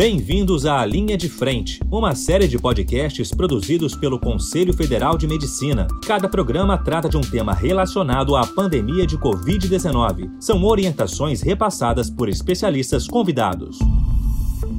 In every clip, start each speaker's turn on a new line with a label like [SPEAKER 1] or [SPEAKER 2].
[SPEAKER 1] Bem-vindos à Linha de Frente, uma série de podcasts produzidos pelo Conselho Federal de Medicina. Cada programa trata de um tema relacionado à pandemia de Covid-19. São orientações repassadas por especialistas convidados.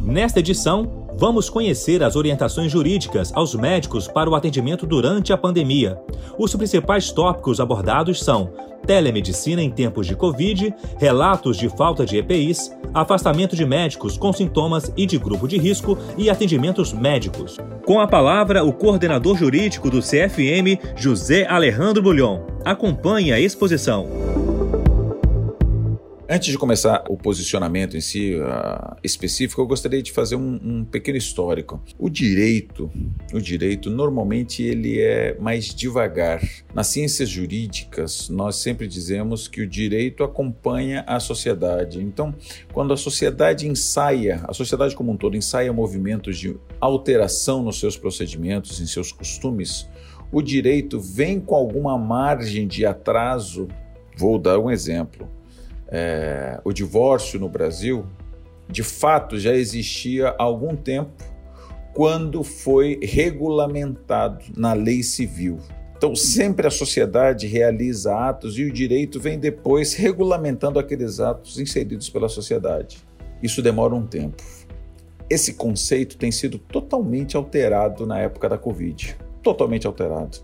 [SPEAKER 1] Nesta edição, vamos conhecer as orientações jurídicas aos médicos para o atendimento durante a pandemia. Os principais tópicos abordados são telemedicina em tempos de Covid, relatos de falta de EPIs, afastamento de médicos com sintomas e de grupo de risco e atendimentos médicos. Com a palavra, o coordenador jurídico do CFM, José Alejandro Bulhon. Acompanhe a exposição.
[SPEAKER 2] Antes de começar o posicionamento em si uh, específico, eu gostaria de fazer um, um, pequeno histórico. O direito, o direito normalmente ele é mais devagar. Nas ciências jurídicas, nós sempre dizemos que o direito acompanha a sociedade. Então, quando a sociedade ensaia, a sociedade como um todo ensaia movimentos de alteração nos seus procedimentos, em seus costumes, o direito vem com alguma margem de atraso. Vou dar um exemplo é, o divórcio no Brasil, de fato já existia há algum tempo quando foi regulamentado na lei civil. Então, sempre a sociedade realiza atos e o direito vem depois regulamentando aqueles atos inseridos pela sociedade. Isso demora um tempo. Esse conceito tem sido totalmente alterado na época da Covid totalmente alterado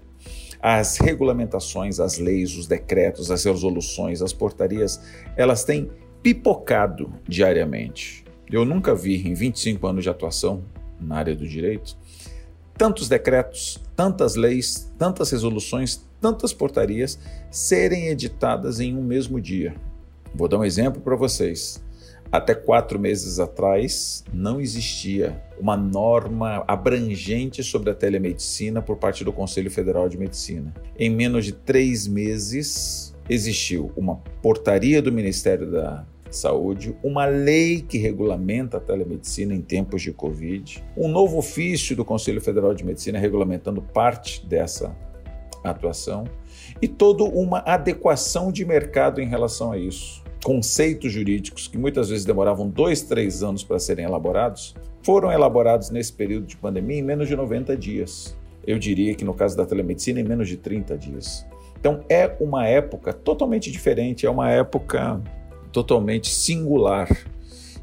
[SPEAKER 2] as regulamentações, as leis, os decretos, as resoluções, as portarias, elas têm pipocado diariamente. Eu nunca vi, em 25 anos de atuação na área do direito, tantos decretos, tantas leis, tantas resoluções, tantas portarias serem editadas em um mesmo dia. Vou dar um exemplo para vocês. Até quatro meses atrás, não existia uma norma abrangente sobre a telemedicina por parte do Conselho Federal de Medicina. Em menos de três meses, existiu uma portaria do Ministério da Saúde, uma lei que regulamenta a telemedicina em tempos de Covid, um novo ofício do Conselho Federal de Medicina regulamentando parte dessa atuação e toda uma adequação de mercado em relação a isso conceitos jurídicos que muitas vezes demoravam dois, três anos para serem elaborados, foram elaborados nesse período de pandemia em menos de 90 dias. Eu diria que no caso da telemedicina, em menos de 30 dias. Então é uma época totalmente diferente, é uma época totalmente singular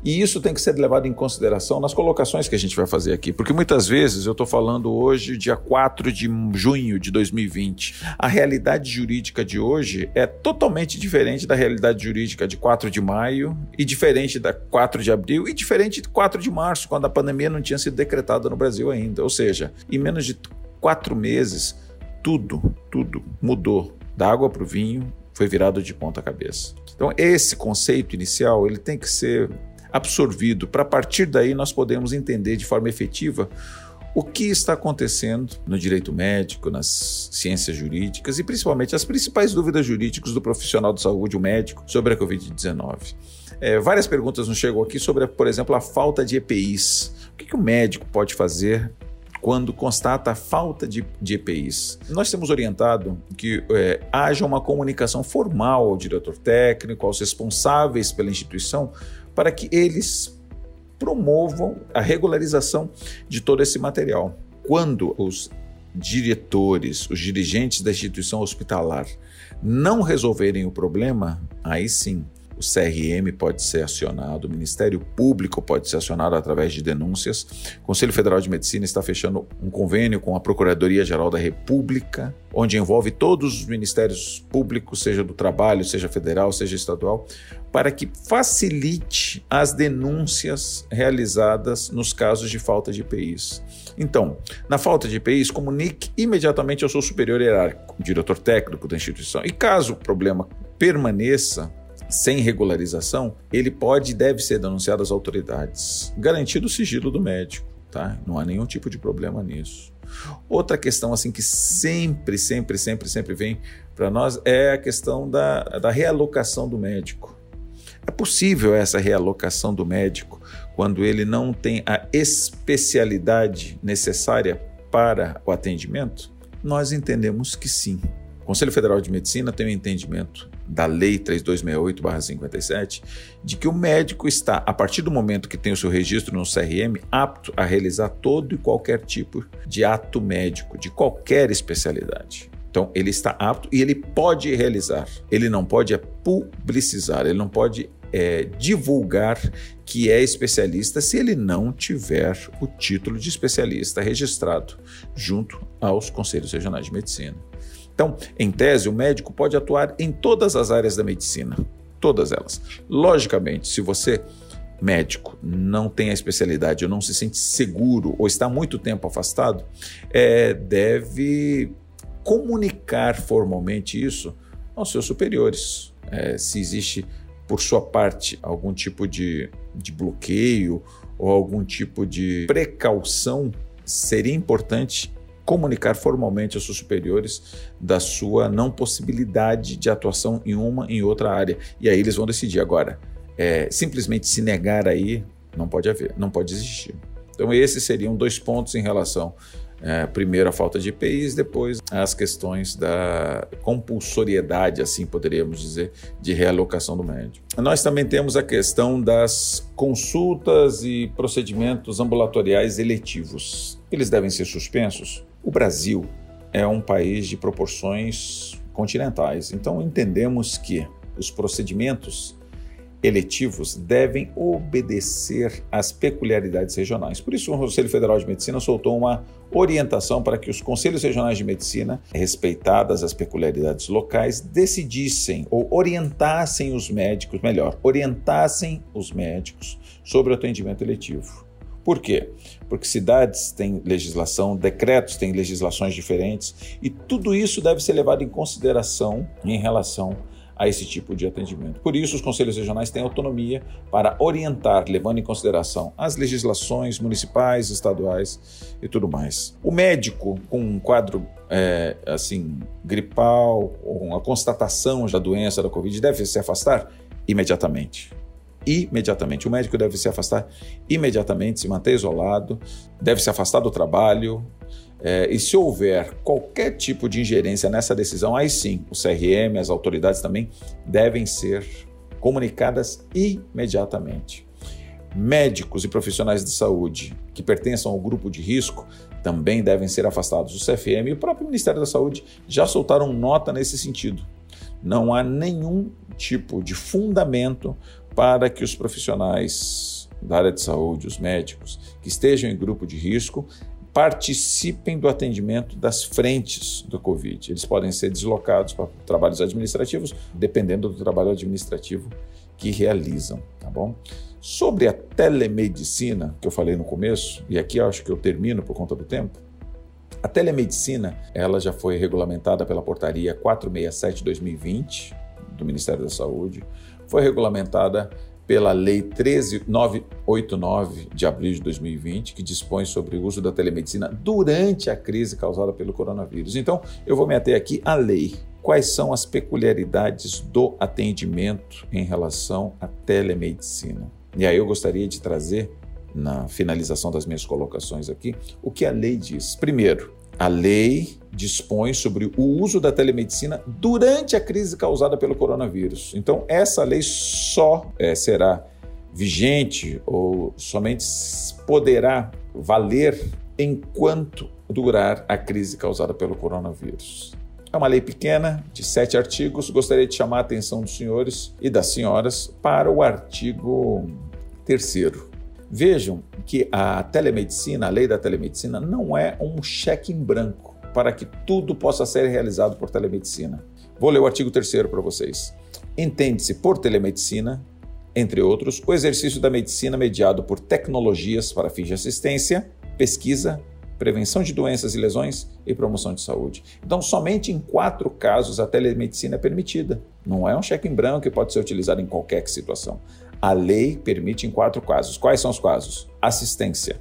[SPEAKER 2] e isso tem que ser levado em consideração nas colocações que a gente vai fazer aqui, porque muitas vezes eu estou falando hoje, dia 4 de junho de 2020. A realidade jurídica de hoje é totalmente diferente da realidade jurídica de 4 de maio, e diferente da 4 de abril, e diferente de 4 de março, quando a pandemia não tinha sido decretada no Brasil ainda. Ou seja, em menos de quatro meses, tudo, tudo mudou. Da água para o vinho, foi virado de ponta cabeça. Então, esse conceito inicial ele tem que ser absorvido, para partir daí nós podemos entender de forma efetiva o que está acontecendo no direito médico, nas ciências jurídicas e principalmente as principais dúvidas jurídicas do profissional de saúde, o médico, sobre a Covid-19. É, várias perguntas nos chegam aqui sobre, por exemplo, a falta de EPIs. O que, que o médico pode fazer quando constata a falta de, de EPIs. Nós temos orientado que é, haja uma comunicação formal ao diretor técnico, aos responsáveis pela instituição, para que eles promovam a regularização de todo esse material. Quando os diretores, os dirigentes da instituição hospitalar não resolverem o problema, aí sim o CRM pode ser acionado, o Ministério Público pode ser acionado através de denúncias. O Conselho Federal de Medicina está fechando um convênio com a Procuradoria-Geral da República, onde envolve todos os ministérios públicos, seja do trabalho, seja federal, seja estadual, para que facilite as denúncias realizadas nos casos de falta de IPIs. Então, na falta de IPIs, comunique imediatamente ao seu superior hierárquico, diretor técnico da instituição. E caso o problema permaneça, sem regularização, ele pode e deve ser denunciado às autoridades, garantido o sigilo do médico, tá? Não há nenhum tipo de problema nisso. Outra questão assim que sempre, sempre, sempre, sempre vem para nós é a questão da, da realocação do médico. É possível essa realocação do médico quando ele não tem a especialidade necessária para o atendimento? Nós entendemos que sim. O Conselho Federal de Medicina tem um entendimento da Lei 3268-57, de que o médico está, a partir do momento que tem o seu registro no CRM, apto a realizar todo e qualquer tipo de ato médico, de qualquer especialidade. Então, ele está apto e ele pode realizar. Ele não pode é publicizar, ele não pode é, divulgar que é especialista se ele não tiver o título de especialista registrado junto aos conselhos regionais de medicina. Então, em tese, o médico pode atuar em todas as áreas da medicina, todas elas. Logicamente, se você médico não tem a especialidade ou não se sente seguro ou está muito tempo afastado, é, deve comunicar formalmente isso aos seus superiores. É, se existe, por sua parte, algum tipo de, de bloqueio ou algum tipo de precaução, seria importante comunicar formalmente aos seus superiores da sua não possibilidade de atuação em uma em outra área. E aí eles vão decidir agora. É, simplesmente se negar aí não pode haver, não pode existir. Então esses seriam dois pontos em relação é, primeiro a falta de EPIs, depois as questões da compulsoriedade, assim poderíamos dizer, de realocação do médico. Nós também temos a questão das consultas e procedimentos ambulatoriais eletivos. Eles devem ser suspensos? O Brasil é um país de proporções continentais, então entendemos que os procedimentos eletivos devem obedecer às peculiaridades regionais. Por isso, o Conselho Federal de Medicina soltou uma orientação para que os conselhos regionais de medicina, respeitadas as peculiaridades locais, decidissem ou orientassem os médicos, melhor, orientassem os médicos sobre o atendimento eletivo. Por quê? Porque cidades têm legislação, decretos têm legislações diferentes e tudo isso deve ser levado em consideração em relação a esse tipo de atendimento. Por isso, os conselhos regionais têm autonomia para orientar, levando em consideração as legislações municipais, estaduais e tudo mais. O médico com um quadro é, assim gripal ou a constatação da doença da Covid deve se afastar imediatamente imediatamente. O médico deve se afastar imediatamente, se manter isolado, deve se afastar do trabalho. É, e se houver qualquer tipo de ingerência nessa decisão, aí sim, o CRM, as autoridades também devem ser comunicadas imediatamente. Médicos e profissionais de saúde que pertençam ao grupo de risco também devem ser afastados. O CFM e o próprio Ministério da Saúde já soltaram nota nesse sentido. Não há nenhum tipo de fundamento para que os profissionais da área de saúde, os médicos, que estejam em grupo de risco, participem do atendimento das frentes do Covid. Eles podem ser deslocados para trabalhos administrativos, dependendo do trabalho administrativo que realizam, tá bom? Sobre a telemedicina, que eu falei no começo, e aqui acho que eu termino por conta do tempo, a telemedicina, ela já foi regulamentada pela portaria 467/2020 do Ministério da Saúde foi regulamentada pela Lei 13989 de abril de 2020, que dispõe sobre o uso da telemedicina durante a crise causada pelo coronavírus. Então, eu vou me ater aqui à lei. Quais são as peculiaridades do atendimento em relação à telemedicina? E aí eu gostaria de trazer, na finalização das minhas colocações aqui, o que a lei diz. Primeiro, a lei dispõe sobre o uso da telemedicina durante a crise causada pelo coronavírus. Então, essa lei só é, será vigente ou somente poderá valer enquanto durar a crise causada pelo coronavírus. É uma lei pequena, de sete artigos. Gostaria de chamar a atenção dos senhores e das senhoras para o artigo terceiro. Vejam que a telemedicina, a lei da telemedicina, não é um cheque em branco para que tudo possa ser realizado por telemedicina. Vou ler o artigo 3 para vocês. Entende-se por telemedicina, entre outros, o exercício da medicina mediado por tecnologias para fins de assistência, pesquisa, prevenção de doenças e lesões e promoção de saúde. Então, somente em quatro casos a telemedicina é permitida. Não é um cheque em branco que pode ser utilizado em qualquer situação. A lei permite em quatro casos. Quais são os casos? Assistência,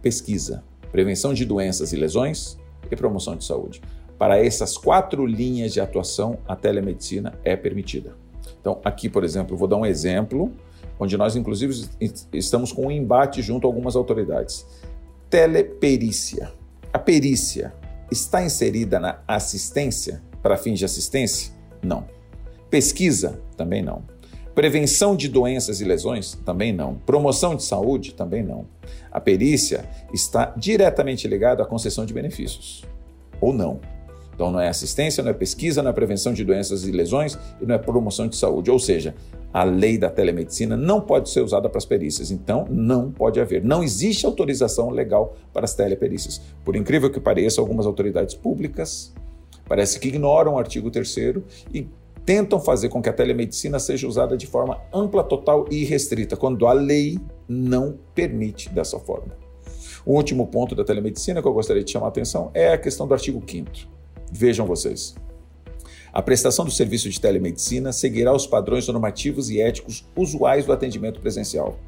[SPEAKER 2] pesquisa, prevenção de doenças e lesões e promoção de saúde. Para essas quatro linhas de atuação, a telemedicina é permitida. Então, aqui, por exemplo, vou dar um exemplo onde nós, inclusive, estamos com um embate junto a algumas autoridades. Teleperícia. A perícia está inserida na assistência, para fins de assistência? Não. Pesquisa? Também não. Prevenção de doenças e lesões? Também não. Promoção de saúde? Também não. A perícia está diretamente ligada à concessão de benefícios. Ou não. Então não é assistência, não é pesquisa, não é prevenção de doenças e lesões e não é promoção de saúde. Ou seja, a lei da telemedicina não pode ser usada para as perícias. Então não pode haver. Não existe autorização legal para as teleperícias. Por incrível que pareça, algumas autoridades públicas parece que ignoram o artigo 3 e tentam fazer com que a telemedicina seja usada de forma ampla, total e restrita, quando a lei não permite dessa forma. O último ponto da telemedicina que eu gostaria de chamar a atenção é a questão do artigo 5 Vejam vocês. A prestação do serviço de telemedicina seguirá os padrões normativos e éticos usuais do atendimento presencial.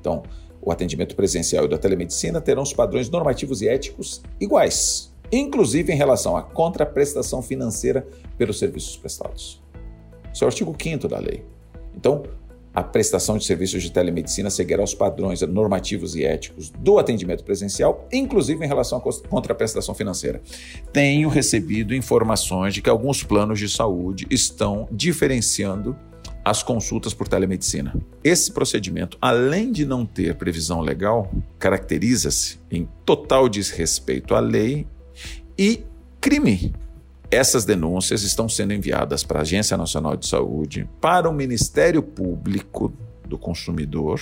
[SPEAKER 2] Então, o atendimento presencial e da telemedicina terão os padrões normativos e éticos iguais, inclusive em relação à contraprestação financeira pelos serviços prestados. Esse é o artigo 5 da lei. Então, a prestação de serviços de telemedicina seguirá os padrões normativos e éticos do atendimento presencial, inclusive em relação à contraprestação financeira. Tenho recebido informações de que alguns planos de saúde estão diferenciando as consultas por telemedicina. Esse procedimento, além de não ter previsão legal, caracteriza-se em total desrespeito à lei e crime essas denúncias estão sendo enviadas para a Agência Nacional de Saúde, para o Ministério Público do Consumidor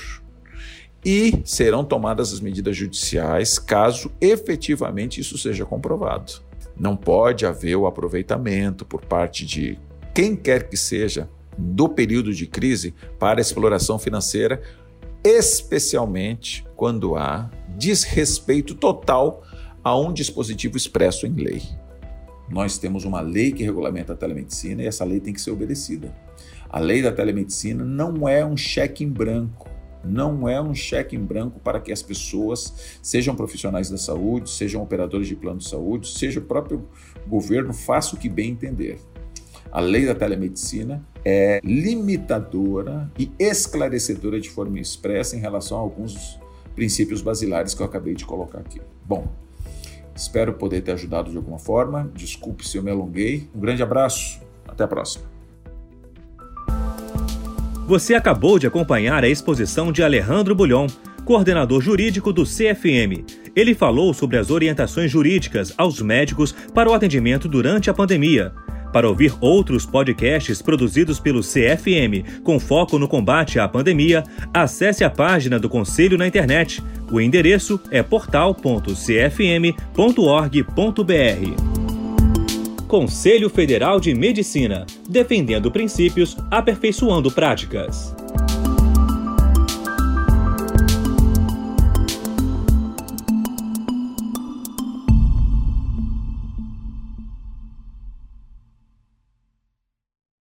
[SPEAKER 2] e serão tomadas as medidas judiciais caso efetivamente isso seja comprovado. Não pode haver o aproveitamento por parte de quem quer que seja do período de crise para exploração financeira, especialmente quando há desrespeito total a um dispositivo expresso em lei. Nós temos uma lei que regulamenta a telemedicina e essa lei tem que ser obedecida. A lei da telemedicina não é um cheque em branco. Não é um cheque em branco para que as pessoas, sejam profissionais da saúde, sejam operadores de plano de saúde, seja o próprio governo, faça o que bem entender. A lei da telemedicina é limitadora e esclarecedora de forma expressa em relação a alguns princípios basilares que eu acabei de colocar aqui. Bom, Espero poder ter ajudado de alguma forma. Desculpe se eu me alonguei. Um grande abraço. Até a próxima.
[SPEAKER 1] Você acabou de acompanhar a exposição de Alejandro Bulhon, coordenador jurídico do CFM. Ele falou sobre as orientações jurídicas aos médicos para o atendimento durante a pandemia. Para ouvir outros podcasts produzidos pelo CFM com foco no combate à pandemia, acesse a página do Conselho na internet. O endereço é portal.cfm.org.br. Conselho Federal de Medicina, defendendo princípios, aperfeiçoando práticas.